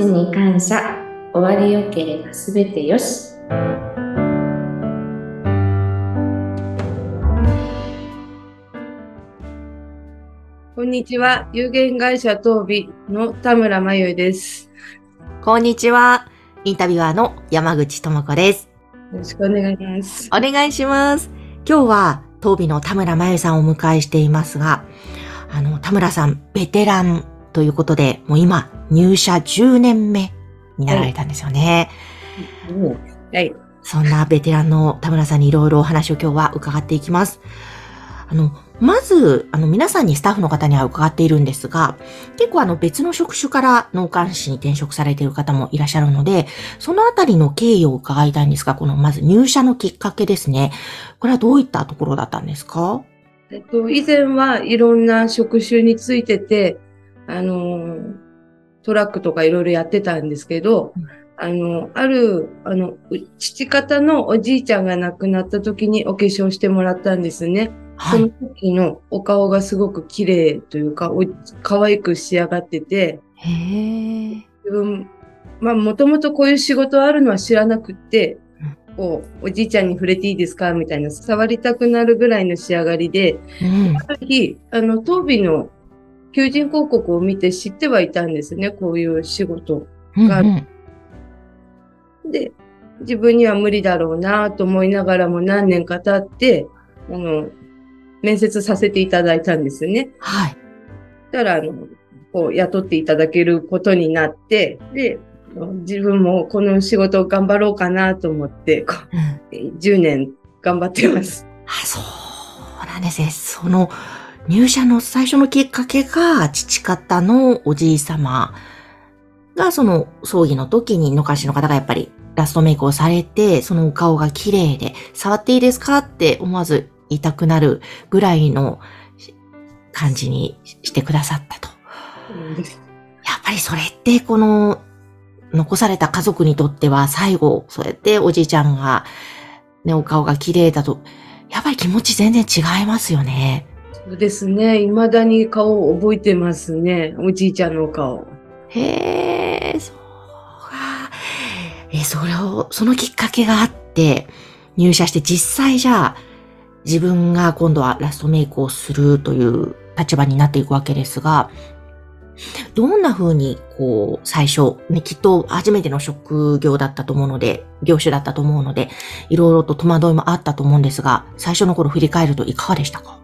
ちに感謝。終わりよければすべてよし。こんにちは。有限会社東美の田村真由です。こんにちは。インタビュアーの山口智子です。よろしくお願いします。お願いします。今日は、当美の田村真由さんをお迎えしていますが、あの、田村さん、ベテランということで、もう今、入社10年目になられたんですよね。はい。そんなベテランの田村さんにいろいろお話を今日は伺っていきます。あの、まず、あの、皆さんにスタッフの方には伺っているんですが、結構あの、別の職種から農幹士に転職されている方もいらっしゃるので、そのあたりの経緯を伺いたいんですが、この、まず入社のきっかけですね。これはどういったところだったんですか？えっと、以前はいろんな職種についてて、あの、トラックとかいろいろやってたんですけど、うんあの、ある、あの、う父方のおじいちゃんが亡くなった時にお化粧してもらったんですね。はい。その時のお顔がすごく綺麗というか、お可愛く仕上がってて、へー。自分、まあ、もともとこういう仕事あるのは知らなくってうん、こう、おじいちゃんに触れていいですかみたいな、触りたくなるぐらいの仕上がりで、うん。ある日、あの、当美の求人広告を見て知ってはいたんですね、こういう仕事。がうんうんで、自分には無理だろうなと思いながらも何年か経って、あの、面接させていただいたんですね。はい。たら、あの、こう、雇っていただけることになって、で、自分もこの仕事を頑張ろうかなと思って、こうん。う10年頑張ってます。あ、そうなんですね。その入社の最初のきっかけが父方のおじい様がその葬儀の時に野しの方がやっぱりラストメイクをされて、そのお顔が綺麗で、触っていいですかって思わず言いたくなるぐらいの感じにしてくださったと。やっぱりそれってこの残された家族にとっては最後、そうやっておじいちゃんがね、お顔が綺麗だと、やっぱり気持ち全然違いますよね。そうですね。未だに顔を覚えてますね。おじいちゃんの顔。へえ、そうか。え、それを、そのきっかけがあって、入社して実際じゃあ、自分が今度はラストメイクをするという立場になっていくわけですが、どんな風に、こう、最初、ね、きっと初めての職業だったと思うので、業種だったと思うので、いろいろと戸惑いもあったと思うんですが、最初の頃振り返るといかがでしたか？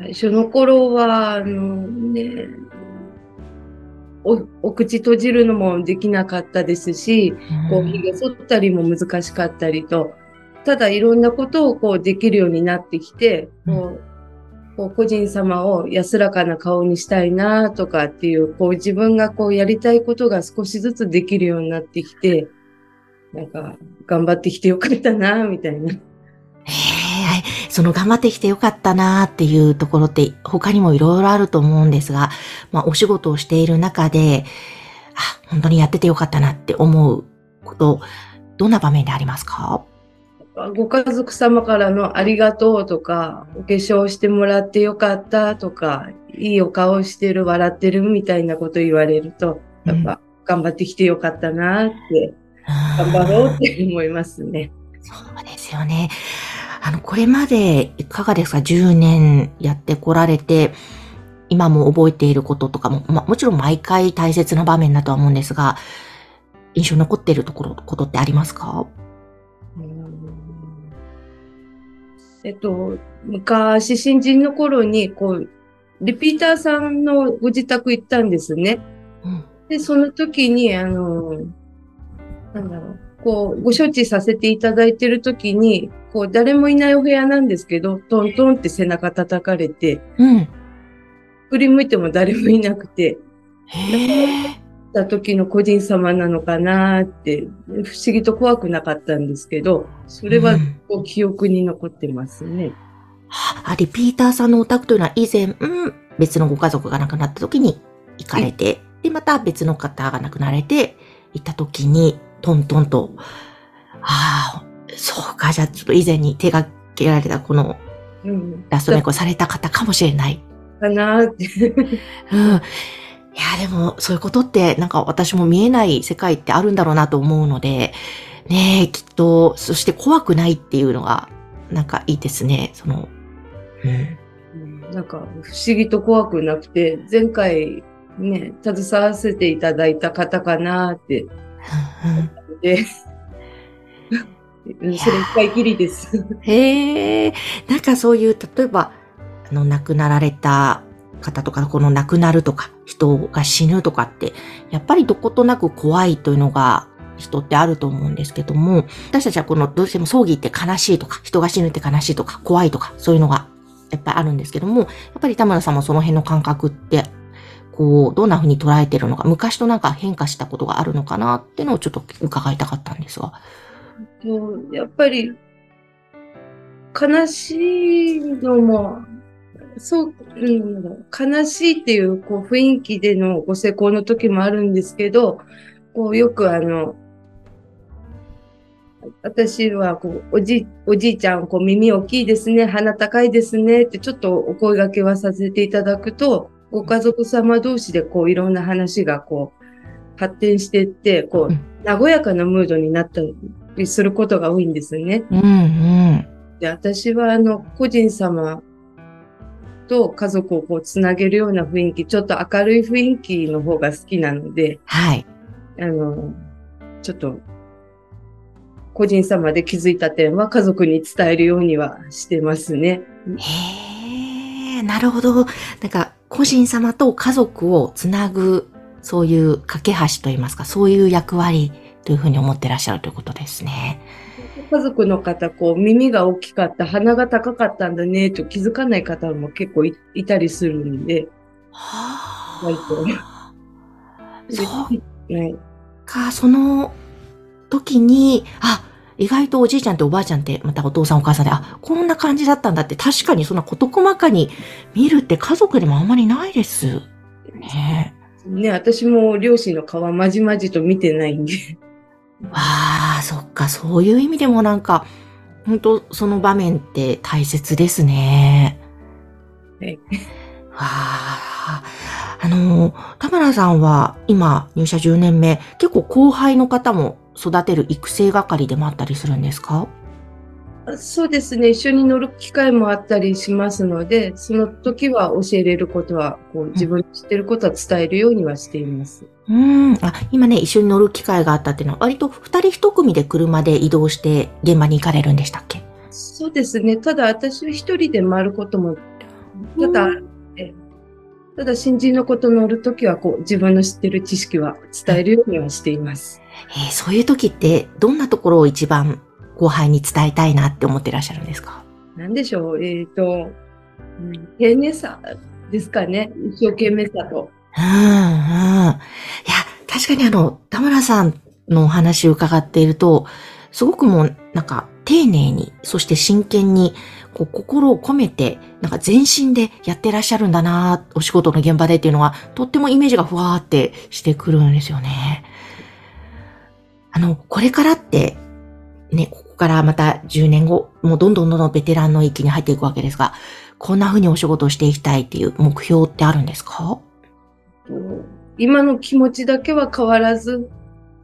最初の頃は、あのね、お、お口閉じるのもできなかったですし、こう、髭剃ったりも難しかったりと、ただいろんなことをこうできるようになってきて、こう、こう個人様を安らかな顔にしたいなとかっていう、こう自分がこうやりたいことが少しずつできるようになってきて、なんか頑張ってきてよかったなみたいな。その頑張ってきてよかったなーっていうところって他にもいろいろあると思うんですが、まあお仕事をしている中で、あ、本当にやっててよかったなって思うこと、どんな場面でありますか？ご家族様からのありがとうとか、お化粧してもらってよかったとか、いいお顔してる、笑ってるみたいなこと言われると、やっぱ頑張ってきてよかったなって、頑張ろうって思いますね。そうですよね。あの、これまでいかがですか ?10 年やってこられて、今も覚えていることとかも、まあ、もちろん毎回大切な場面だとは思うんですが、印象に残っているところ、ことってありますか？えっと、昔、新人の頃に、こう、リピーターさんのご自宅行ったんですね。うん。で、その時に、あの、なんだろう、こう、ご処置させていただいてる時に、こう、誰もいないお部屋なんですけど、トントンって背中叩かれて、うん。振り向いても誰もいなくて。た時の個人様なのかなって、不思議と怖くなかったんですけど、それはうんこう記憶に残ってますね。あ、リピーターさんのお宅というのは以前、うん、別のご家族が亡くなった時に行かれて、で、また別の方が亡くなられて、行った時に、トントンと、ああ、そうか、じゃあちょっと以前に手がけられたこのうん。ラストメイクをされた方かもしれない。かなって。うん。いや、でも、そういうことって、なんか私も見えない世界ってあるんだろうなと思うので、ねえ、きっと、そして怖くないっていうのが、なんかいいですね。その、うん。うんなんか不思議と怖くなくて、前回ね、携わせていただいた方かなって、うんで、うん。それ一回きりです。へえ、なんかそういう、例えば、あの、亡くなられた方とか、この亡くなるとか、人が死ぬとかって、やっぱりどことなく怖いというのが、人ってあると思うんですけども、私たちはこの、どうしても葬儀って悲しいとか、人が死ぬって悲しいとか、怖いとか、そういうのが、やっぱりあるんですけども、やっぱり田村さんもその辺の感覚って、こう、どんな風に捉えてるのか、昔となんか変化したことがあるのかなっていうのをちょっと伺いたかったんですが。やっぱり、悲しいのも、そう、うん、悲しいっていうこう雰囲気でのご成功の時もあるんですけど、こうよくあの、私はこうおじおじいちゃん、こう耳大きいですね、鼻高いですねってちょっとお声掛けはさせていただくと、ご家族様同士でこういろんな話がこう発展していって、こう和やかなムードになったりすることが多いんですね。うんうん。で、私はあの、個人様と家族をこうつなげるような雰囲気、ちょっと明るい雰囲気の方が好きなので、はい。あの、ちょっと、個人様で気づいた点は家族に伝えるようにはしてますね。へえ、なるほど。なんか、個人様と家族をつなぐ、そういう架け橋といいますか、そういう役割というふうに思ってらっしゃるということですね。家族の方、こう、耳が大きかった、鼻が高かったんだね、と気づかない方も結構いいたりするんで、は割あ。そうはい。か、その時に、あ、意外とおじいちゃんとおばあちゃんって、またお父さんお母さんで、あ、こんな感じだったんだって、確かにそんな事細かに見るって家族でもあんまりないです。ねね、私も両親の顔はまじまじと見てないんで。ああ、そっか、そういう意味でもなんか、本当その場面って大切ですね。はい。わあ、あの、田村さんは今入社10年目、結構後輩の方も育てる育成係でもあったりするんですか？そうですね。一緒に乗る機会もあったりしますので、その時は教えれることは、こう自分の知ってることは伝えるようにはしています。うん。あ、今ね、一緒に乗る機会があったっていうのは、割と二人一組で車で移動して現場に行かれるんでしたっけ？そうですね。ただ私は一人で回ることも、ただ、えただ新人のこと乗るときは、こう自分の知ってる知識は伝えるようにはしています。えーそういう時って、どんなところを一番後輩に伝えたいなって思ってらっしゃるんですか？なんでしょう。えっ、と、うん丁寧さですかね。一生懸命さと。うん、うん。いや、確かにあの、田村さんのお話を伺っていると、すごくもう、なんか、丁寧に、そして真剣に、こう、心を込めて、なんか全身でやってらっしゃるんだな、お仕事の現場でっていうのは、とってもイメージがふわーってしてくるんですよね。あの、これからって、ね、ここからまた10年後、もうどんどんどんどんベテランの域に入っていくわけですが、こんな風にお仕事をしていきたいっていう目標ってあるんですか？今の気持ちだけは変わらず、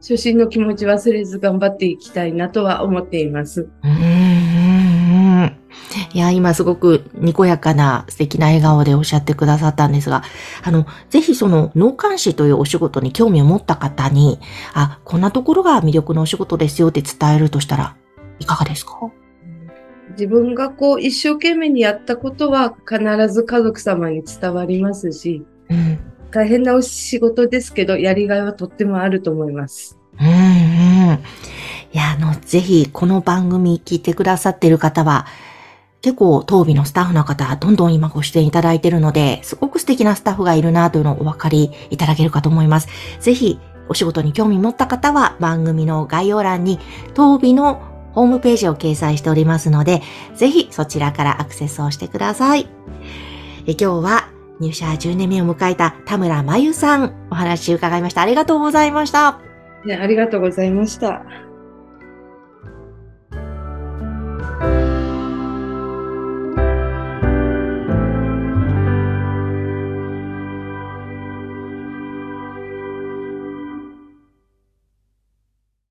初心の気持ち忘れず頑張っていきたいなとは思っています。うーん。いや、今すごくにこやかな素敵な笑顔でおっしゃってくださったんですが、あの、ぜひその脳幹視というお仕事に興味を持った方に、あ、こんなところが魅力のお仕事ですよって伝えるとしたら、いかがですか？自分がこう一生懸命にやったことは必ず家族様に伝わりますし、うん。大変なお仕事ですけど、やりがいはとってもあると思います。うんうん。いや、あの、ぜひ、この番組聞いてくださっている方は、結構、当備のスタッフの方、どんどん今ご出演いただいているので、すごく素敵なスタッフがいるなというのをお分かりいただけるかと思います。ぜひ、お仕事に興味持った方は、番組の概要欄に、当備のホームページを掲載しておりますので、ぜひそちらからアクセスをしてください。今日は入社10年目を迎えた田村真由さん、お話伺いました。ありがとうございました。ありがとうございました。